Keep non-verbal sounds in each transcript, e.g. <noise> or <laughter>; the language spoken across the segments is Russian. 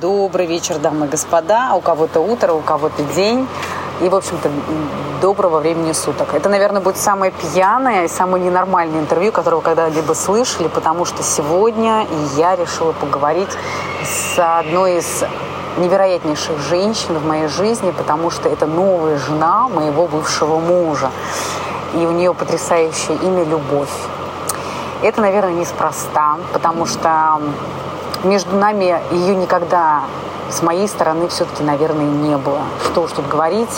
Добрый вечер, дамы и господа. У кого-то утро, у кого-то день. И, в общем-то, доброго времени суток. Это, наверное, будет самое пьяное и самое ненормальное интервью, которое вы когда-либо слышали, потому что сегодня я решила поговорить с одной из невероятнейших женщин в моей жизни, потому что это новая жена моего бывшего мужа. И у нее потрясающее имя «Любовь». Это, наверное, неспроста, потому что между нами ее никогда с моей стороны все-таки, наверное, не было. Что уж тут говорить.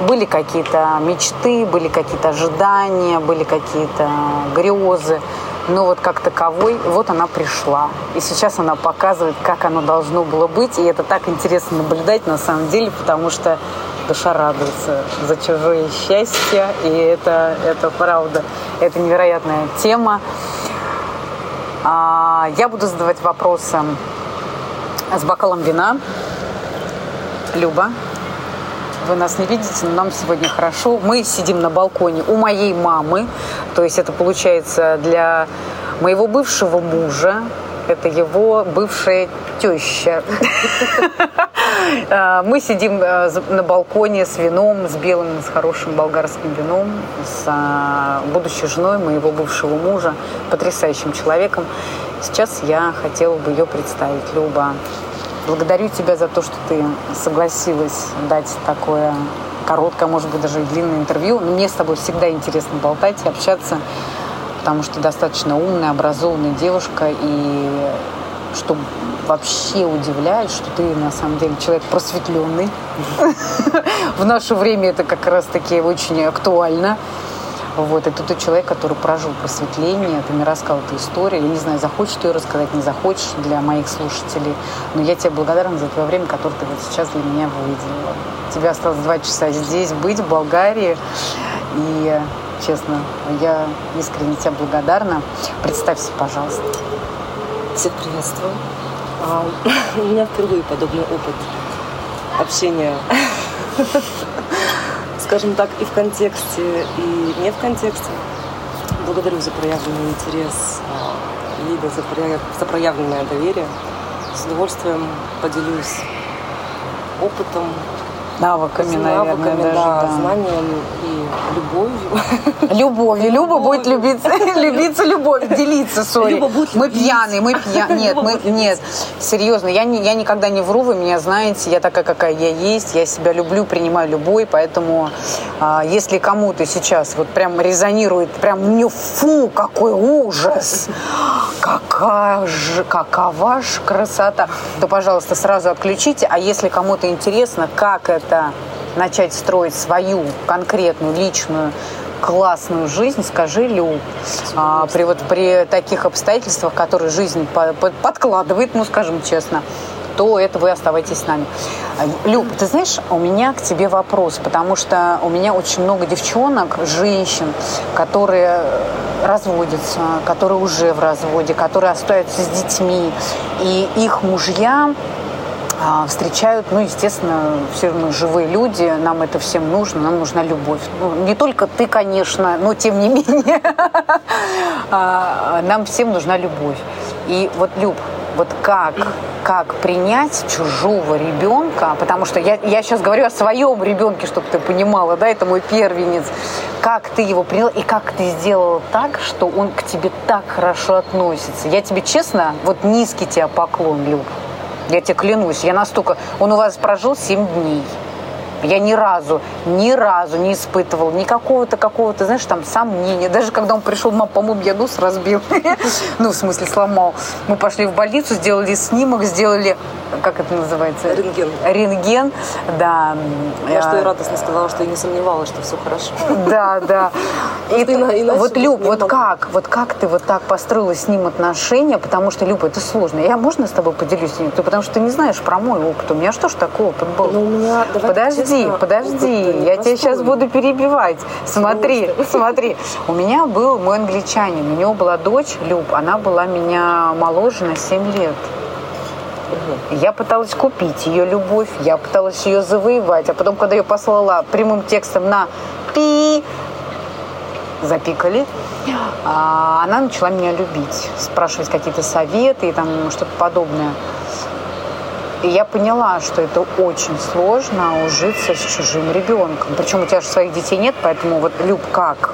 Были какие-то мечты, были какие-то ожидания, были какие-то грезы. Но вот как таковой, вот она пришла. И сейчас она показывает, как оно должно было быть. И это так интересно наблюдать на самом деле, потому что душа радуется за чужое счастье. И это, это правда, это невероятная тема. А, я буду задавать вопросы с бокалом вина. Люба, вы нас не видите, но нам сегодня хорошо. Мы сидим на балконе у моей мамы. То есть это получается для моего бывшего мужа, это его бывшая теща. <laughs> А, мы сидим э, на балконе с вином, с белым, с хорошим болгарским вином, с а, будущей женой моего бывшего мужа, потрясающим человеком. Сейчас я хотела бы ее представить. Люба, благодарю тебя за то, что ты согласилась дать такое короткое, может быть, даже и длинное интервью. Но мне с тобой всегда интересно болтать и общаться потому что достаточно умная, образованная девушка, и что вообще удивляет, что ты на самом деле человек просветленный. В наше время это как раз-таки очень актуально. Вот, и тут человек, который прожил просветление, ты мне рассказал эту историю. Я не знаю, захочешь ты ее рассказать, не захочешь для моих слушателей. Но я тебе благодарна за твое время, которое ты вот сейчас для меня выделила. Тебе осталось два часа здесь быть, в Болгарии. И честно. Я искренне тебе благодарна. Представься, пожалуйста. Всех приветствую. А, <laughs> у меня впервые подобный опыт общения, <laughs> скажем так, и в контексте, и не в контексте. Благодарю за проявленный интерес, а, Лида, за, прояв... за проявленное доверие. С удовольствием поделюсь опытом, навыками, наверное, навыками, даже, да, да. знанием и любовью. <laughs> Любовью. Люба будет любиться, <laughs> любиться любовью, делиться, сори. Мы пьяные, мы пьяные. Нет, мы, нет, серьезно, я, не, я никогда не вру, вы меня знаете, я такая, какая я есть, я себя люблю, принимаю любой, поэтому а, если кому-то сейчас вот прям резонирует, прям мне фу, какой ужас, какая же, какова же красота, то, пожалуйста, сразу отключите, а если кому-то интересно, как это начать строить свою конкретную личную классную жизнь, скажи, Лю, а, при, вот, при таких обстоятельствах, которые жизнь по, по, подкладывает, ну, скажем честно, то это вы оставайтесь с нами. Люб, ты знаешь, у меня к тебе вопрос, потому что у меня очень много девчонок, женщин, которые разводятся, которые уже в разводе, которые остаются с детьми, и их мужья а, встречают, ну, естественно, все мы живые люди, нам это всем нужно, нам нужна любовь. Ну, не только ты, конечно, но тем не менее, <laughs> а, нам всем нужна любовь. И вот, Люб, вот как, как принять чужого ребенка, потому что я, я сейчас говорю о своем ребенке, чтобы ты понимала, да, это мой первенец, как ты его приняла и как ты сделала так, что он к тебе так хорошо относится. Я тебе честно, вот низкий тебе поклон, Люб. Я тебе клянусь, я настолько... Он у вас прожил 7 дней. Я ни разу, ни разу не испытывал никакого-то какого-то, знаешь, там сомнения. Даже когда он пришел, мам, по-моему, я нос разбил. <laughs> Ну, в смысле, сломал. Мы пошли в больницу, сделали снимок, сделали, как это называется? Рентген. Рентген, да. Я что и радостно сказала, что я не сомневалась, что все хорошо. Да, да. <laughs> И вот, Люб, вот как, вот как ты вот так построила с ним отношения, потому что, Люб, это сложно. Я можно с тобой поделюсь? Потому что ты не знаешь про мой опыт. У меня что ж такой опыт был? Ну, у меня, подожди, честно, подожди, я тебя сейчас буду перебивать. Смотри, смотри. У меня был мой англичанин, у него была дочь, Люб, она была меня моложе на 7 лет. Я пыталась купить ее любовь, я пыталась ее завоевать, а потом, когда ее послала прямым текстом на пи, запикали, а, она начала меня любить, спрашивать какие-то советы и там что-то подобное. И я поняла, что это очень сложно ужиться с чужим ребенком. Причем у тебя же своих детей нет, поэтому вот, Люб, как?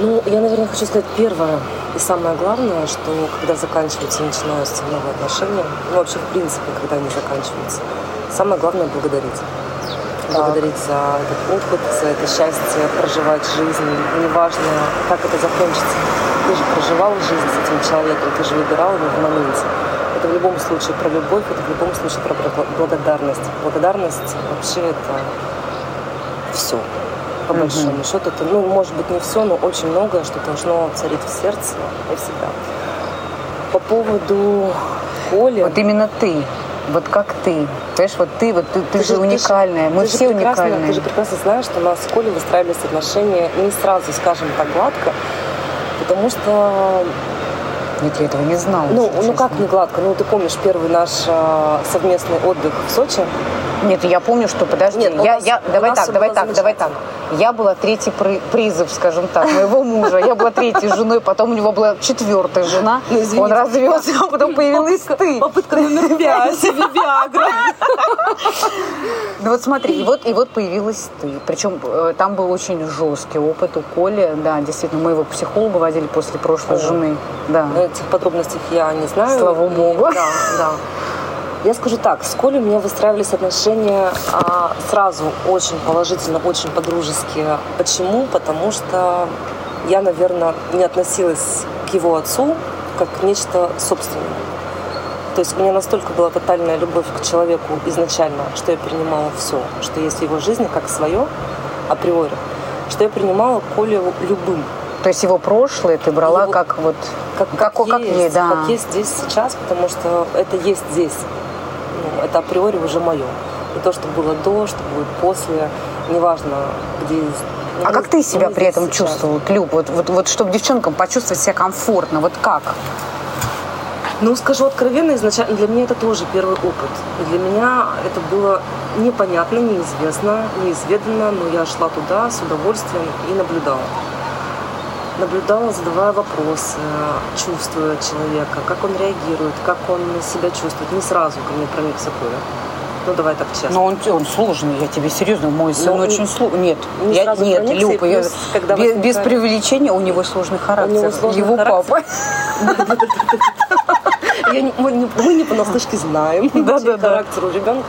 Ну, я, наверное, хочу сказать первое и самое главное, что когда заканчиваются и начинаются новые отношения, ну, вообще, в принципе, когда они заканчиваются, самое главное – благодарить. Так. Благодарить за этот опыт, за это счастье, проживать жизнь. Неважно, как это закончится. Ты же проживал жизнь с этим человеком, ты же выбирал его в моменте. Это в любом случае про любовь, это в любом случае про благодарность. Благодарность вообще это все. По mm-hmm. большому счету, это, ну, может быть, не все, но очень многое, что должно царить в сердце и всегда. По поводу Коли. Вот именно ты. Вот как ты. Понимаешь, вот ты, вот ты, ты, ты же уникальная. Мы ты все уникальные. Ты же прекрасно знаешь, что у нас с Колей выстраивались отношения не сразу, скажем так, гладко, потому что нет, я этого не знала. Ну, ну как не гладко? Ну, ты помнишь первый наш э, совместный отдых в Сочи? Нет, я помню, что подожди. Нет, я, нас, я, давай так, давай так, давай так. Я была третий призыв, скажем так, моего мужа. Я была третьей женой, потом у него была четвертая жена. Ну, Он развелся, а потом появилась ты. Попытка номер пять. <laughs> Виагра. Ну вот смотри, и вот, и вот появилась ты. Причем э, там был очень жесткий опыт у Коли. Да, действительно, мы его к психологу водили после прошлой жены. Да. Этих подробностей я не знаю. Слава богу. Да, да. Я скажу так, с Колей у меня выстраивались отношения а, сразу очень положительно, очень по-дружески. Почему? Потому что я, наверное, не относилась к его отцу как к нечто собственное. То есть у меня настолько была тотальная любовь к человеку изначально, что я принимала все, что есть в его жизни как свое априори, что я принимала Колю любым. То есть его прошлое ты брала его, как вот как, как, как, как есть, да. как есть здесь сейчас, потому что это есть здесь это априори уже мое. И то, что было до, что будет после, неважно, где ну, а как ты себя при этом сейчас. чувствовал, Люб? Вот, вот, вот чтобы девчонкам почувствовать себя комфортно, вот как? Ну, скажу откровенно, изначально для меня это тоже первый опыт. И для меня это было непонятно, неизвестно, неизведанно, но я шла туда с удовольствием и наблюдала наблюдала, задавая вопросы, чувствуя человека, как он реагирует, как он себя чувствует. Не сразу ко мне проникся Коля. Ну, давай так честно. Но он, он сложный, я тебе серьезно, мой сын Но очень сложный. Нет, не я, нет, Люба, я, когда без, без преувеличения, у него сложный характер. У него сложный Его характер. папа. <laughs> Мы не понаслышке знаем характер у ребенка.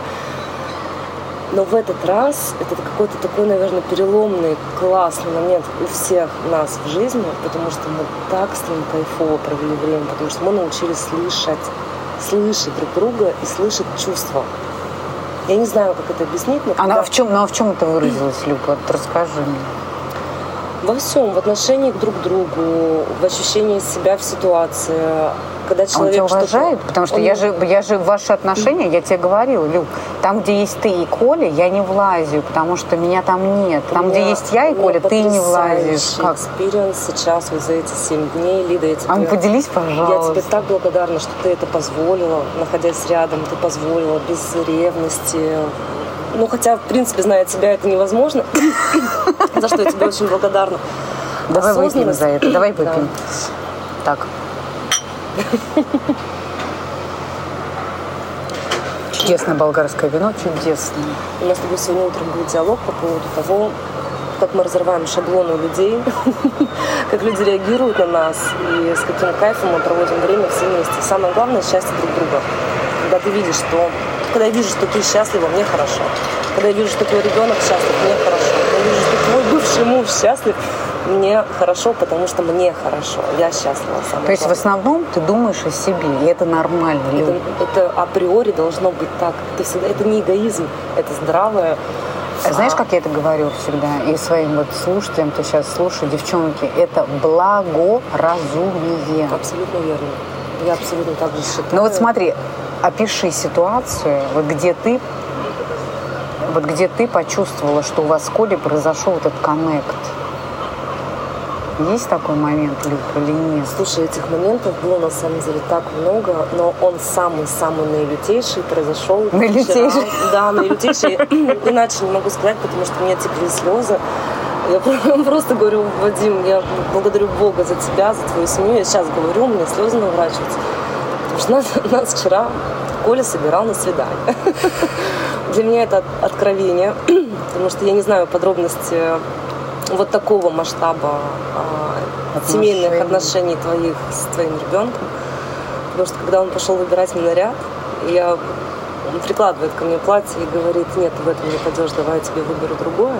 Но в этот раз это какой-то такой, наверное, переломный, классный момент у всех нас в жизни, потому что мы так с ним кайфово провели время, потому что мы научились слышать, слышать друг друга и слышать чувства. Я не знаю, как это объяснить, но... Когда... А в чем, ну, а в чем это выразилось, Люба? Расскажи мне. Во всем, в отношении друг к другу, в ощущении себя в ситуации, когда человек он тебя уважает? Потому что он... я, же, я же ваши отношения, я тебе говорила, Люк, там, где есть ты и Коля, я не влазю, потому что меня там нет. Там, меня, где есть я и Коля, ты не влазишь. Как? experience сейчас вот за эти семь дней, Лида, я тебе... А ну поделись, пожалуйста. Я тебе так благодарна, что ты это позволила, находясь рядом, ты позволила без ревности, ну, хотя, в принципе, зная тебя, это невозможно, <laughs> за что я тебе очень благодарна. Давай выпьем за это, давай выпьем. Так. Чудесное болгарское вино, чудесное. У нас с тобой сегодня утром будет диалог по поводу того, как мы разрываем шаблоны людей, <laughs> как люди реагируют на нас и с каким кайфом мы проводим время все вместе. Самое главное – счастье друг друга. Когда ты видишь, что когда я вижу, что ты счастлива, мне хорошо. Когда я вижу, что твой ребенок счастлив, мне хорошо. Когда я вижу, что твой бывший муж счастлив, мне хорошо, потому что мне хорошо. Я счастлива. Самое То есть в основном ты думаешь о себе, и это нормально. Это, это априори должно быть так. Это всегда это не эгоизм, это здравое. Знаешь, как я это говорю всегда и своим вот слушателям, кто сейчас слушает, девчонки, это благоразумие. Абсолютно верно. Я абсолютно так же считаю. Ну вот смотри, опиши ситуацию, вот где ты вот где ты почувствовала, что у вас с Колей произошел этот коннект. Есть такой момент, Люк, или нет? Слушай, этих моментов было на самом деле так много, но он самый-самый наилютейший произошел Наилютейший? Вчера. Да, наилютейший. <coughs> Иначе не могу сказать, потому что у меня текли слезы. Я <laughs> просто говорю, Вадим, я благодарю Бога за тебя, за твою семью. Я сейчас говорю, у меня слезы наворачиваются. Потому что нас, <laughs> нас вчера Коля собирал на свидание. <laughs> Для меня это откровение, <clears throat> потому что я не знаю подробности вот такого масштаба а, семейных отношений твоих с твоим ребенком. Потому что когда он пошел выбирать мне наряд, я он прикладывает ко мне платье и говорит, нет, в этом не пойдешь, давай я тебе выберу другое.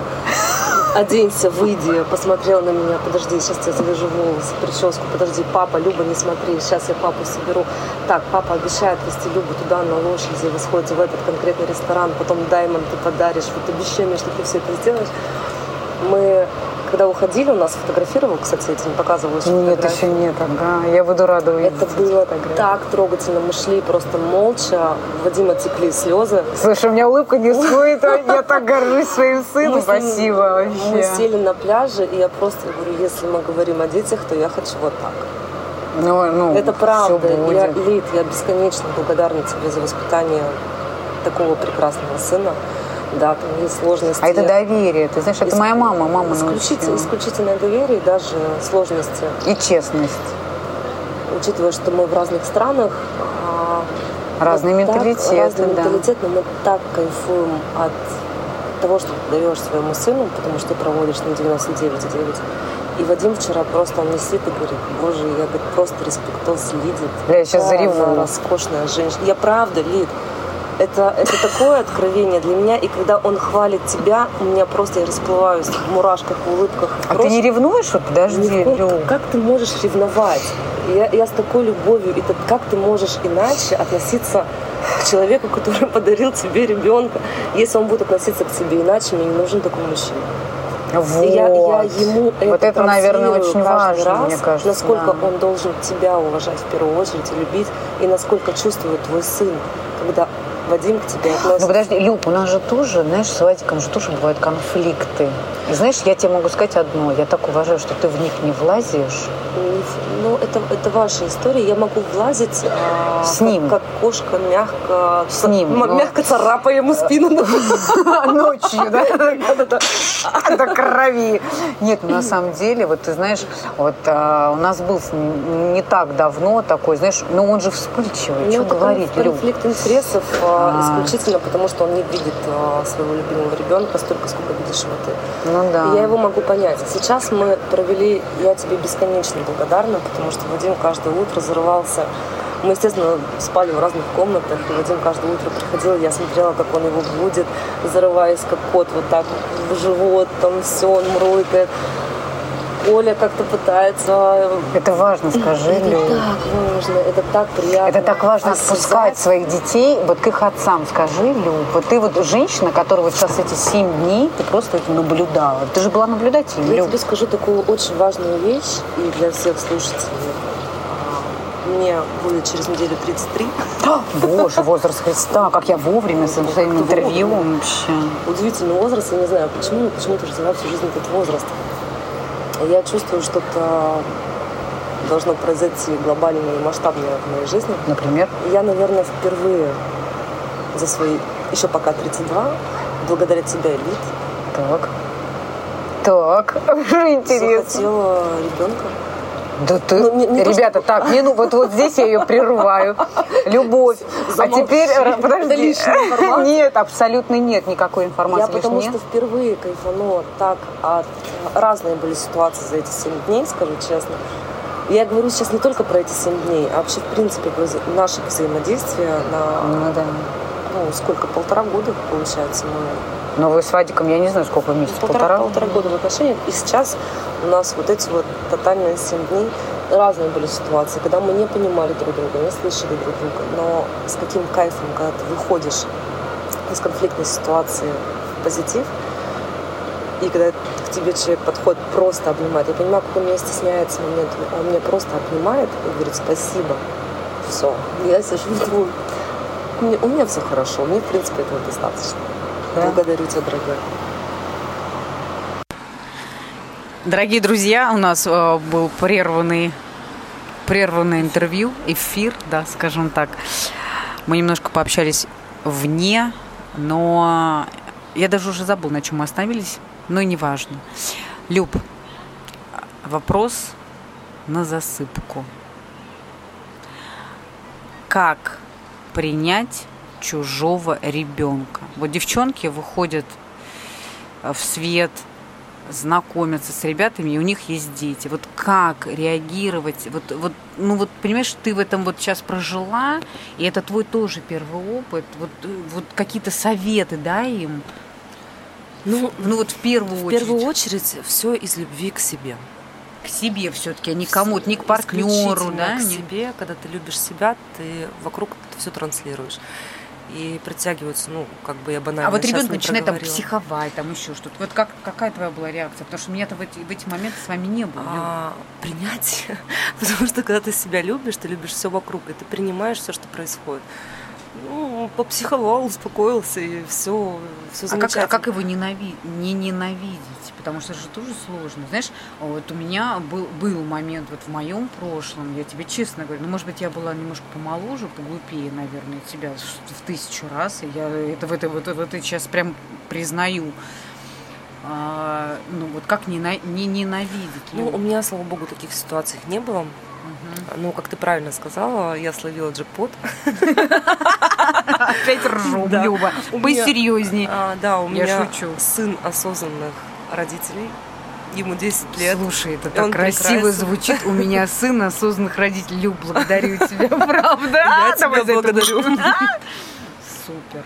Оденься, выйди, посмотрел на меня, подожди, сейчас я завяжу волосы, прическу, подожди, папа, Люба, не смотри, сейчас я папу соберу. Так, папа обещает вести Любу туда на лошади, вы сходите в этот конкретный ресторан, потом Даймонд ты подаришь, вот обещай мне, что ты все это сделаешь мы когда уходили, у нас фотографировал, кстати, не показывала еще Нет, еще нет, ага. Я буду рада увидеть. Это было так трогательно. Мы шли просто молча. Вадима текли слезы. Слушай, у меня улыбка не сходит. А я так горжусь своим сыном. Спасибо вообще. Мы сели на пляже, и я просто говорю, если мы говорим о детях, то я хочу вот так. Ну, ну, это правда. Я, Лид, я бесконечно благодарна тебе за воспитание такого прекрасного сына да, там есть сложности. А это доверие, ты знаешь, это Иск... моя мама, мама исключительно, исключительное доверие, даже сложности. И честность. Учитывая, что мы в разных странах, разный менталитет, так, разный да. менталитет, но мы так кайфуем от того, что ты даешь своему сыну, потому что ты проводишь на 99,9. И Вадим вчера просто, он мне сидит и говорит, боже, я говорит, просто респектос Лидит. Я сейчас зареву. роскошная женщина. Я правда, Лид это, это такое откровение для меня. И когда он хвалит тебя, у меня просто я расплываюсь в мурашках, в улыбках. А ты не ревнуешь? Вот подожди, Лю. Как ты можешь ревновать? Я, я с такой любовью. И так, как ты можешь иначе относиться к человеку, который <laughs> подарил тебе ребенка, если он будет относиться к тебе иначе, мне не нужен такой мужчина. Вот. Я, я ему это вот это, наверное, очень важно, раз, мне кажется. Насколько да. он должен тебя уважать в первую очередь и любить, и насколько чувствует твой сын, когда Вадим к тебе относится. Ну подожди, Люб, у нас же тоже, знаешь, с Вадиком же тоже бывают конфликты. И знаешь, я тебе могу сказать одно. Я так уважаю, что ты в них не влазишь. Ну, это, это ваша история. Я могу влазить а, с ним. Как, кошка мягко, с ним, но... мягко царапая ему спину <laughs> ночью, да? До крови. Нет, на самом деле, вот ты знаешь, вот а, у нас был не так давно такой, знаешь, ну он же вспыльчивый, ну, что говорить, Конфликт интересов а, исключительно потому, что он не видит своего любимого ребенка столько, сколько видишь его ты. Ну да. Я его могу понять. Сейчас мы провели, я тебе бесконечно благодарна, потому что Вадим каждое утро зарывался. Мы, естественно, спали в разных комнатах, и Вадим каждое утро. Приходил, я смотрела, как он его будет, зарываясь, как кот, вот так в живот, там все, он мурлыкает. Оля как-то пытается... Это важно, скажи, Это так важно, это так приятно. Это так важно осознать. отпускать своих детей вот к их отцам. Скажи, Лю, вот ты вот женщина, которая вот сейчас эти семь дней, ты просто это наблюдала. Ты же была наблюдателем, Я тебе скажу такую очень важную вещь, и для всех слушателей. Мне будет через неделю 33. Боже, возраст Христа, как я вовремя с своим интервью вообще. Удивительный возраст, я не знаю почему, но почему-то ждала всю жизнь этот возраст я чувствую, что-то должно произойти глобальное и масштабное в моей жизни. Например? Я, наверное, впервые за свои, еще пока 32, благодаря тебе, Элит. Так. Так, <laughs> интересно. Захотела ребенка. Да ты, ну, не, не Ребята, то, что... так, не, ну вот, вот здесь я ее прерываю. Любовь. Замолчи. А теперь, э, подожди. Нет, абсолютно нет никакой информации. Я потому что впервые кайфанула так от... Разные были ситуации за эти 7 дней, скажу честно. Я говорю сейчас не только про эти 7 дней, а вообще, в принципе, наше взаимодействие на... Ну, да. Ну, сколько, полтора года, получается, мы Но вы с Вадиком, я не знаю, сколько месяцев, полтора? Полтора года в отношениях. И сейчас у нас вот эти вот тотальные семь дней, разные были ситуации, когда мы не понимали друг друга, не слышали друг друга. Но с каким кайфом, когда ты выходишь из конфликтной ситуации в позитив, и когда к тебе человек подходит, просто обнимает. Я понимаю, как он меня стесняется момент. Он меня просто обнимает и говорит спасибо. Все. Я сижу и думаю, у меня, у меня все хорошо. Мне, в принципе, этого достаточно. Да? Благодарю тебя, дорогая. Дорогие друзья, у нас э, был прерванный, прерванное интервью, эфир, да, скажем так. Мы немножко пообщались вне, но я даже уже забыл, на чем мы остановились но не важно. Люб, вопрос на засыпку. Как принять чужого ребенка? Вот девчонки выходят в свет, знакомятся с ребятами, и у них есть дети. Вот как реагировать? Вот, вот, ну вот, понимаешь, ты в этом вот сейчас прожила, и это твой тоже первый опыт. Вот, вот какие-то советы, да, им? Ну, ну вот в первую в очередь. В первую очередь все из любви к себе. К себе все-таки, а не кому-то, не к партнеру, да? К себе, когда ты любишь себя, ты вокруг все транслируешь и притягиваются, ну, как бы я банально А вот ребенок начинает там психовать, там еще что-то. Вот как, какая твоя была реакция? Потому что меня-то в эти, в эти моменты с вами не было. А, принять. <laughs> Потому что когда ты себя любишь, ты любишь все вокруг, и ты принимаешь все, что происходит ну, попсиховал, успокоился, и все, все а как, а как его ненави... не ненавидеть? Потому что это же тоже сложно. Знаешь, вот у меня был, был момент вот в моем прошлом, я тебе честно говорю, ну, может быть, я была немножко помоложе, поглупее, наверное, тебя в тысячу раз, и я это в это, вот, вот это сейчас прям признаю. А, ну, вот как не, не ненавидеть? Ну, у меня, слава богу, таких ситуаций не было. Ну, как ты правильно сказала, я словила джекпот. Опять ржу. Люба. Будь серьезней. А, да, у меня шучу. сын осознанных родителей. Ему 10 лет. Слушай, это так красиво прекрасен. звучит. У меня сын осознанных родителей. Люб, благодарю <laughs> тебя, правда. Я тебя благодарю. <laughs> Супер.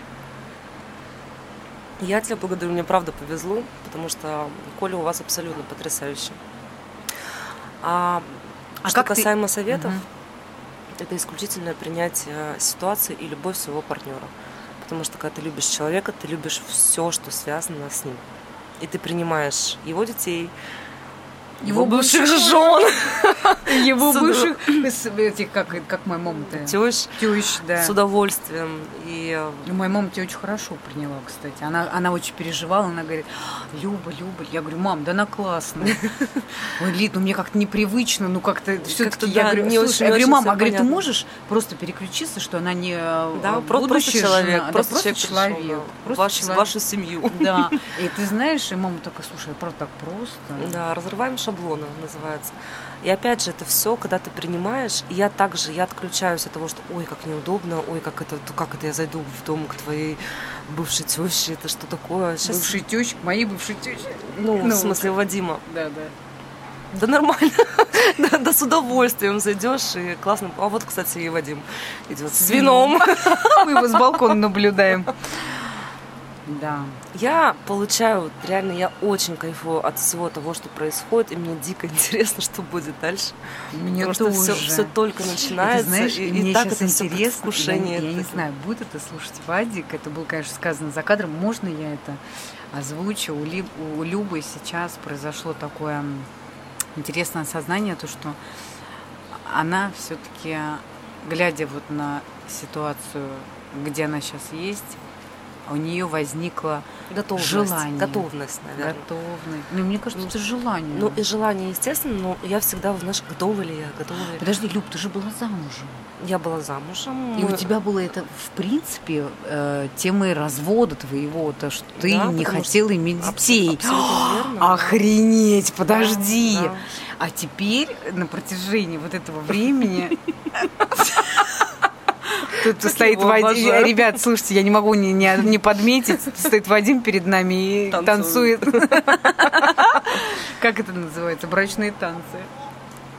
Я тебя благодарю, мне правда повезло, потому что Коля у вас абсолютно потрясающий. А а что как касаемо ты... советов, угу. это исключительное принятие ситуации и любовь своего партнера. Потому что когда ты любишь человека, ты любишь все, что связано с ним. И ты принимаешь его детей, его бывших жен. <laughs> Его бывших, этих, как, как моя мама-то. Тещ. Тещ, да. С удовольствием. И... Ну, моя мама тебя очень хорошо приняла, кстати. Она, она очень переживала, она говорит, Люба, Люба. Я говорю, мам, да она классная. <laughs> Ой, Лид, ну мне как-то непривычно, ну как-то все-таки, я говорю, не слушай, я говорю, мама, а говорит, ты можешь просто переключиться, что она не да, просто человек, просто человек, просто вашу семью. Да, <laughs> и ты знаешь, и мама такая, слушай, правда так просто. Да, разрываем шаблона называется. И опять же, это все, когда ты принимаешь, я также, я отключаюсь от того, что ой, как неудобно, ой, как это, как это я зайду в дом к твоей бывшей теще, это что такое? Сейчас... Бывшей тещи, моей бывшей тещи. Ну, ну, в <laughs> смысле, Вадима. Да, да. Да нормально. <laughs> да, да с удовольствием зайдешь и классно. А вот, кстати, и Вадим идет с вином. <laughs> Мы его с балкона наблюдаем. Да. Я получаю, реально, я очень кайфую от всего того, что происходит, и мне дико <laughs> интересно, что будет дальше. Мне Потому тоже. что все, все только начинается, и, знаешь, и, мне и так это интересно. Я, я не знаю, будет это слушать Вадик, это было, конечно, сказано за кадром, можно я это озвучу? У, Ли, у Любы сейчас произошло такое интересное осознание, то, что она все-таки, глядя вот на ситуацию, где она сейчас есть, у нее возникло готовность, желание. Готовность, наверное. Готовность. Ну, мне кажется, это желание. Ну, и желание, естественно, но я всегда, знаешь, готова ли я, готова ли Подожди, Люб, ты же была замужем. Я была замужем. И у тебя было это, в принципе, э, темой развода твоего, то, что ты да, не хотела что... иметь детей. Абсолютно Охренеть, подожди. Да, да. А теперь на протяжении вот этого времени <laughs> Тут как стоит Вадим. Ребят, слушайте, я не могу не, не, не подметить. Стоит Вадим перед нами и танцует. танцует. <laughs> <laughs> Как это называется? Брачные танцы.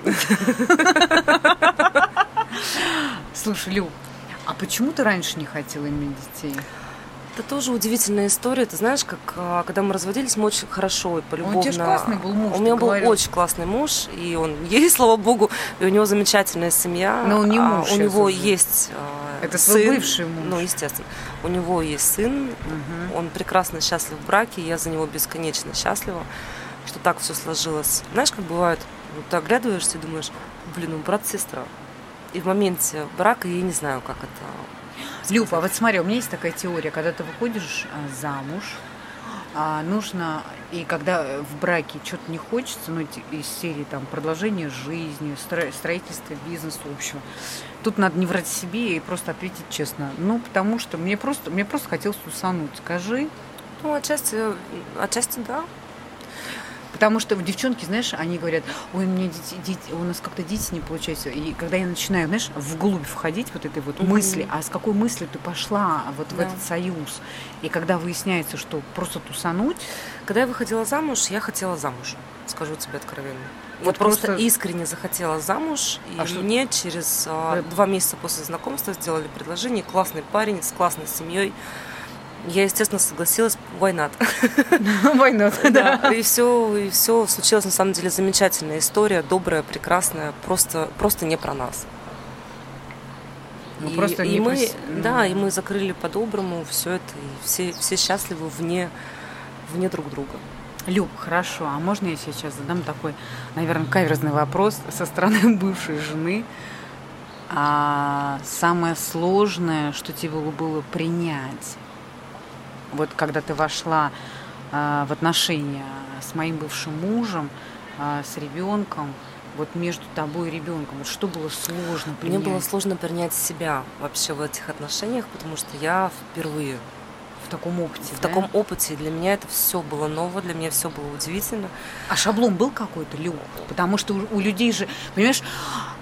<laughs> Слушай, Лю, а почему ты раньше не хотела иметь детей? Это тоже удивительная история. Ты знаешь, как а, когда мы разводились, мы очень хорошо и полюбовно. Он классный был муж. У меня был говорил. очень классный муж, и он есть, слава богу, и у него замечательная семья. Но он не муж. А, у него уже. есть Это сын. бывший муж. Ну, естественно. У него есть сын, Угу. он прекрасно счастлив в браке, и я за него бесконечно счастлива, что так все сложилось. Знаешь, как бывает, вот ты оглядываешься и думаешь, блин, ну брат-сестра. И в моменте брака я не знаю, как это Люб, а вот смотри, у меня есть такая теория, когда ты выходишь а, замуж, а, нужно, и когда э, в браке что-то не хочется, ну, из серии там продолжение жизни, стро- строительство бизнеса, в общем, тут надо не врать себе и просто ответить честно. Ну, потому что мне просто, мне просто хотелось усануть, скажи. Ну, отчасти, отчасти да. Потому что девчонки, знаешь, они говорят, ой, у меня дети, дети- у нас как-то дети не получаются. И когда я начинаю, знаешь, вглубь входить вот этой вот мысли, а с какой мыслью ты пошла вот в Да. этот союз? И когда выясняется, что просто тусануть, Когда я выходила замуж, я хотела замуж, скажу тебе откровенно. Вот просто, просто- искренне захотела замуж, и А что- мне через а, Вы- два месяца после знакомства сделали предложение. Классный парень с классной семьей. Я, естественно, согласилась. Why not? <laughs> война, Да, и все, и все случилось на самом деле замечательная история, добрая, прекрасная, просто, просто не про нас. Ну, и, просто и не мы, прос- да, и мы закрыли по-доброму все это, и все, все счастливы вне, вне друг друга. Люб, хорошо, а можно я сейчас задам такой, наверное, каверзный вопрос со стороны <laughs> бывшей жены? А самое сложное, что тебе было принять, вот когда ты вошла а, в отношения с моим бывшим мужем, а, с ребенком, вот между тобой и ребенком, вот что было сложно Мне принять? было сложно принять себя вообще в этих отношениях, потому что я впервые в таком опыте, в да? таком опыте, для меня это все было ново, для меня все было удивительно. А шаблон был какой-то, Люб? Потому что у, у людей же, понимаешь,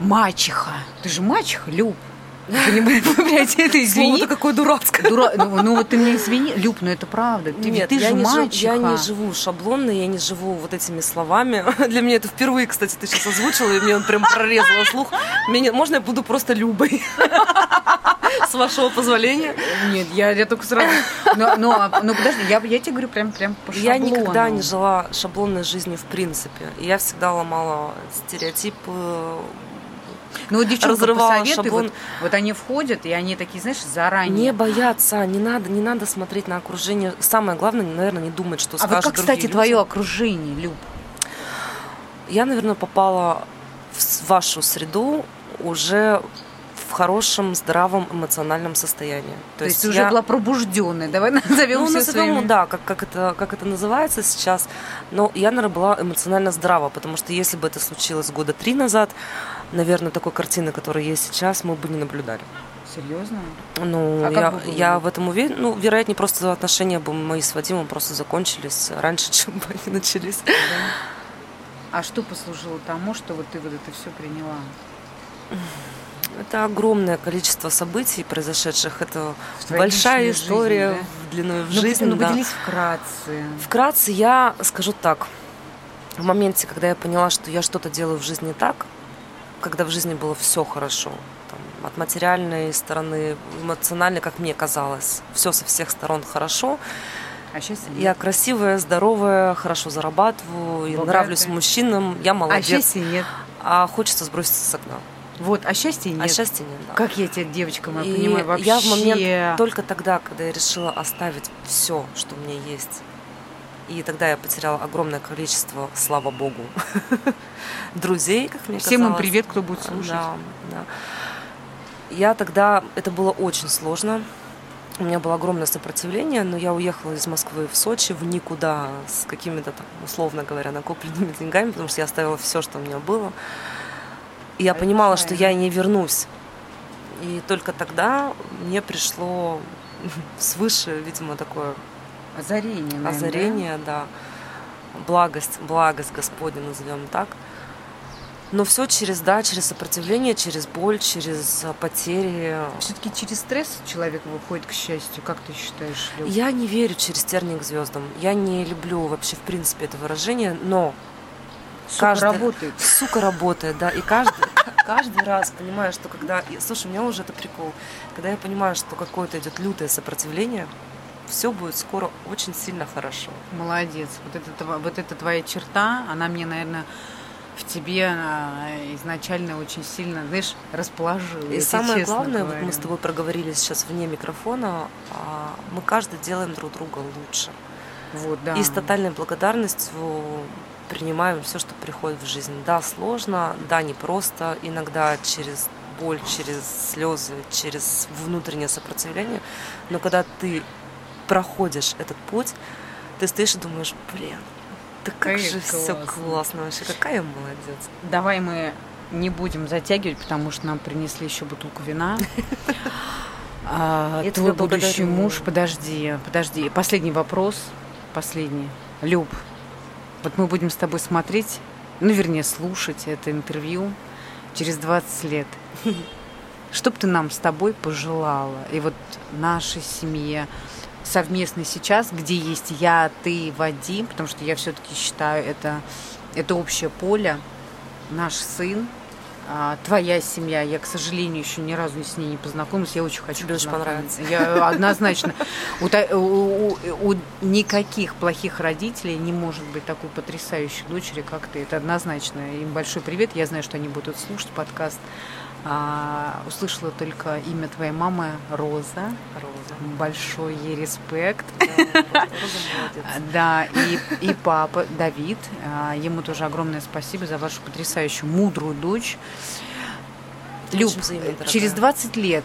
мачеха. Ты же мачеха, Люб. Понимаешь, <laughs> блядь, это извини. Слово-то какое дурацкое. Дура- Ну, ну вот ты меня извини, Люб, ну это правда. Ты, Нет, ты я, же не жив- мачеха. я не живу шаблонно, я не живу вот этими словами. <laughs> Для меня это впервые, кстати, ты сейчас озвучила, и мне он прям прорезала слух. Меня, можно я буду просто Любой? <laughs> С вашего позволения. Нет, я, я только сразу... Но, но, а- но подожди, я, я тебе говорю прям, прям по Я шаблону. никогда не жила шаблонной жизнью в принципе. Я всегда ломала стереотипы. Ну вот девчонка разрывала посоветуй, шаблон. вот, вот они входят, и они такие, знаешь, заранее... Не бояться, не надо, не надо смотреть на окружение. Самое главное, наверное, не думать, что а скажут вот как, кстати, люди. твое окружение, Люб? Я, наверное, попала в вашу среду уже в хорошем, здравом эмоциональном состоянии. То, есть, ты уже была пробужденная. Давай <laughs> назовем ну, все назовем, своими... да, как, как, это, как это называется сейчас. Но я, наверное, была эмоционально здрава, потому что если бы это случилось года три назад, наверное, такой картины, которая есть сейчас, мы бы не наблюдали. Серьезно? Ну, А я, бы я в этом уверена. Ну, вероятнее, просто отношения бы мои с Вадимом просто закончились раньше, <laughs> чем бы они начались. А что послужило тому, что вот ты вот это все приняла? Это огромное количество событий, произошедших. Это большая история жизни, в длиной в Ну, жизнь. ну, да. поделись вкратце. Вкратце я скажу так. В моменте, когда я поняла, что я что-то делаю в жизни так, когда в жизни было все хорошо, там, от материальной стороны, эмоционально, как мне казалось, все со всех сторон хорошо. А сейчас Я красивая, здоровая, хорошо зарабатываю, Богатая. нравлюсь мужчинам, я А молодец. счастья нет. А хочется сброситься с окна. Вот, а счастья нет. А счастья нет, да. Как я тебя, девочка моя, И понимаю, вообще. я в момент только тогда, когда я решила оставить все, что у меня есть, и тогда я потеряла огромное количество, слава богу, <laughs> друзей, как мне Всем им казалось. привет, кто будет слушать. Да, да. Я тогда, это было очень сложно. У меня было огромное сопротивление, но я уехала из Москвы в Сочи в никуда с какими-то, там, условно говоря, накопленными <laughs> деньгами, потому что я оставила все, что у меня было. И я понимала, что я не вернусь. И только тогда мне пришло <laughs> свыше, видимо, такое Озарение, наверное, озарение, да, благость, благость Господня, назовем так. Но все через, да, через сопротивление, через боль, через а, потери. Все-таки через стресс человек выходит к счастью. Как ты считаешь, Люb? Я не верю через тернии к звездам. Я не люблю вообще, в принципе, это выражение, но Сука каждый- работает. <laughs> сука работает, да, и каждый, <laughs> каждый раз понимаю, что когда... Слушай, у меня уже это прикол. Когда я понимаю, что какое-то идет лютое сопротивление, все будет скоро очень сильно хорошо. Молодец. Вот это, вот эта твоя черта, она мне, наверное, в тебе изначально очень сильно, знаешь, расположила. И самое главное, вот мы с тобой проговорили сейчас вне микрофона, а, мы каждый делаем друг друга лучше. Вот, да. И с тотальной благодарностью принимаем все, что приходит в жизнь. Да, сложно, да, непросто, иногда через боль, через слезы, через внутреннее сопротивление, но когда ты проходишь этот путь, ты стоишь и думаешь, блин, да как же классно. все классно вообще, какая молодец. Давай мы не будем затягивать, потому что нам принесли еще бутылку вина. <laughs> А, твой будущий муж, подожди, подожди. Последний вопрос, последний. Люб, вот мы будем с тобой смотреть, ну, вернее, слушать это интервью через 20 лет. <laughs> Что бы ты нам с тобой пожелала? И вот нашей семье, совместно сейчас, где есть я, ты, Вадим, потому что я все-таки считаю, это, это общее поле, наш сын, а, твоя семья. Я, к сожалению, еще ни разу с ней не познакомилась. Я очень хочу Тебе очень понравится. Я однозначно. У, у, у никаких плохих родителей не может быть такой потрясающей дочери, как ты. Это однозначно. Им большой привет. Я знаю, что они будут слушать подкаст. А, услышала только имя твоей мамы Роза. Роза. Большой ей респект. <laughs> Да, и, и папа Давид. А, ему тоже огромное спасибо за вашу потрясающую, мудрую дочь. Люб, через 20 лет,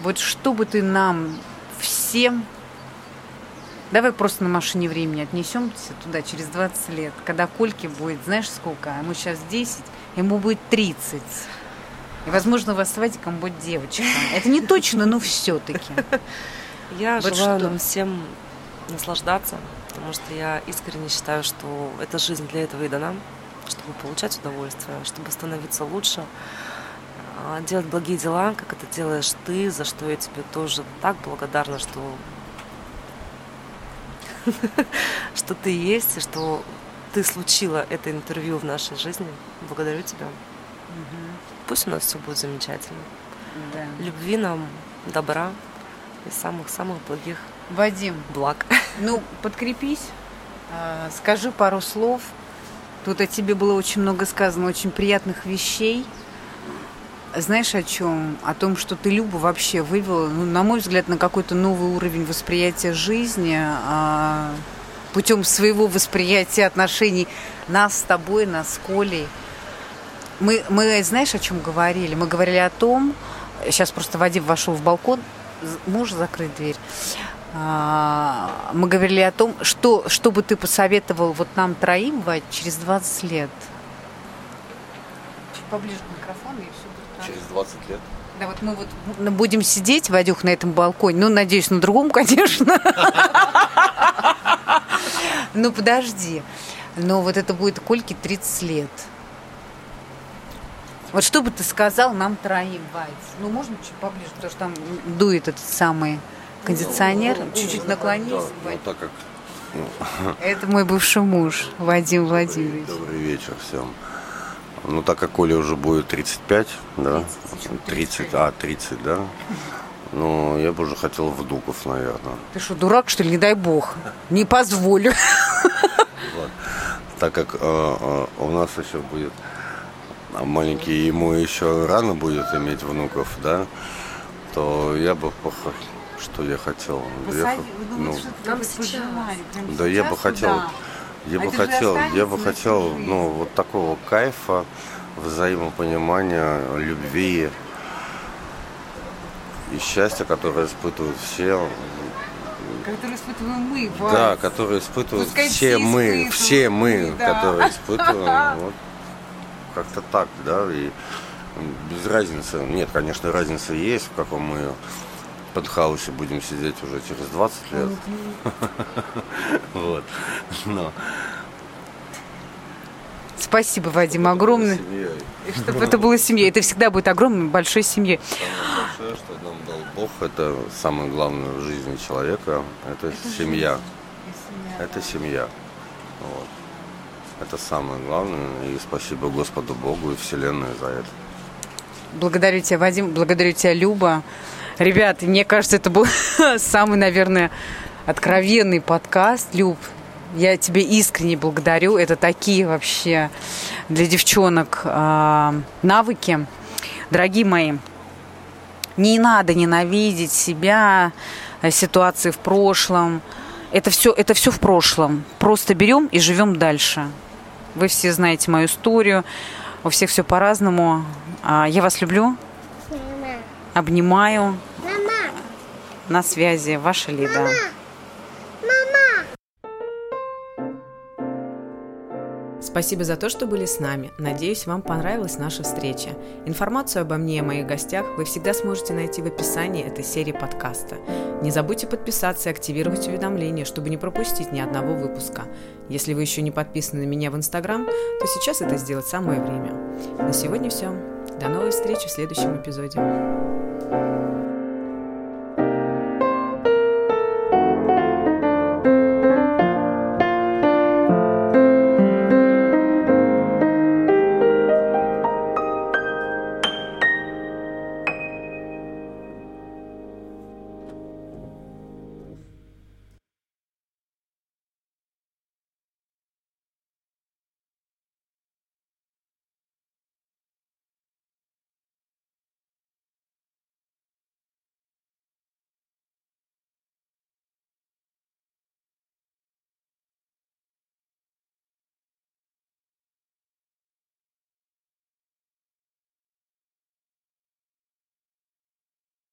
вот что бы ты нам всем Давай просто на машине времени отнесемся туда через 20 лет, когда Кольке будет, знаешь, сколько? Ему сейчас 10, ему будет 30. И, возможно, у вас с Вадиком будет девочка. Это не точно, но все-таки. <laughs> Я вот желаю что? нам всем наслаждаться, потому что я искренне считаю, что эта жизнь для этого и дана, чтобы получать удовольствие, чтобы становиться лучше, а, делать благие дела, как это делаешь ты, за что я тебе тоже так благодарна, что <laughs> что ты есть, и что ты случила это интервью в нашей жизни. Благодарю тебя. Пусть у нас все будет замечательно. Да. Любви нам, добра и самых-самых благих Вадим, благ. <laughs> Ну, подкрепись, а, скажи пару слов. Тут о тебе было очень много сказано, очень приятных вещей. Знаешь о чем? О том, что ты Любу вообще вывела, ну, на мой взгляд, на какой-то новый уровень восприятия жизни, а, путем своего восприятия отношений нас с тобой, нас с Колей. Мы, мы, знаешь, о чем говорили? Мы говорили о том, сейчас просто Вадим вошел в балкон, можешь закрыть дверь? А, мы говорили о том, что, что бы ты посоветовал вот нам троим, Вадь, через 20 лет? Чуть поближе к микрофону и все будет Через 20 лет? Да, вот мы вот будем сидеть, Вадюх, на этом балконе. Ну, надеюсь, на другом, <laughs> конечно. <laughs> Ну, подожди. Но вот это будет Кольке 30 лет. Вот что бы ты сказал нам троим, Вайц? Ну, можно чуть поближе, потому что там дует этот самый кондиционер. Ну, Чуть-чуть наклонись. Да, ну, так как... Ну, <laughs> Это мой бывший муж, Вадим Владимирович. Добрый вечер всем. Ну, так как Коля уже будет 35, да? 30, 30 а, 30, да? Ну, я бы уже хотел внуков, наверное. Ты что, дурак, что ли? Не дай бог. Не позволю. <laughs> Вот. Так как э, э, у нас еще будет маленький ему еще рано будет иметь внуков, да, то я бы что я хотел? Я, ну, да, я бы хотел, я бы хотел, я бы хотел, ну, вот такого кайфа, взаимопонимания, любви и счастья, которое испытывают все. Которые испытываем мы, Да, которые испытывают Пускай все мы, все мы, да. которые испытываем. Вот как-то так, да, и без разницы. Нет, конечно, разница есть, в каком мы подхаусе будем сидеть уже через 20 лет. <laughs> Вот. Но Спасибо, Вадим, огромное. И чтобы это было семьей. Это всегда будет огромной, большой семьей. Самое большое, что нам дал Бог, это самое главное в жизни человека, это, это семья. семья. Это семья. Вот. Это самое главное. И спасибо Господу Богу и Вселенной за это. Благодарю тебя, Вадим. Благодарю тебя, Люба. Ребят, мне кажется, это был <laughs> самый, наверное, откровенный подкаст. Люб, я тебе искренне благодарю. Это такие вообще для девчонок э, навыки. Дорогие мои, не надо ненавидеть себя, ситуации в прошлом. Это все, это все в прошлом. Просто берем и живем дальше. Вы все знаете мою историю. У всех все по-разному. А, я вас люблю. Обнимаю. Мама. На связи. Ваша Лида. Мама. Спасибо за то, что были с нами. Надеюсь, вам понравилась наша встреча. Информацию обо мне и моих гостях вы всегда сможете найти в описании этой серии подкаста. Не забудьте подписаться и активировать уведомления, чтобы не пропустить ни одного выпуска. Если вы еще не подписаны на меня в Инстаграм, то сейчас это сделать самое время. На сегодня все. До новой встречи в следующем эпизоде.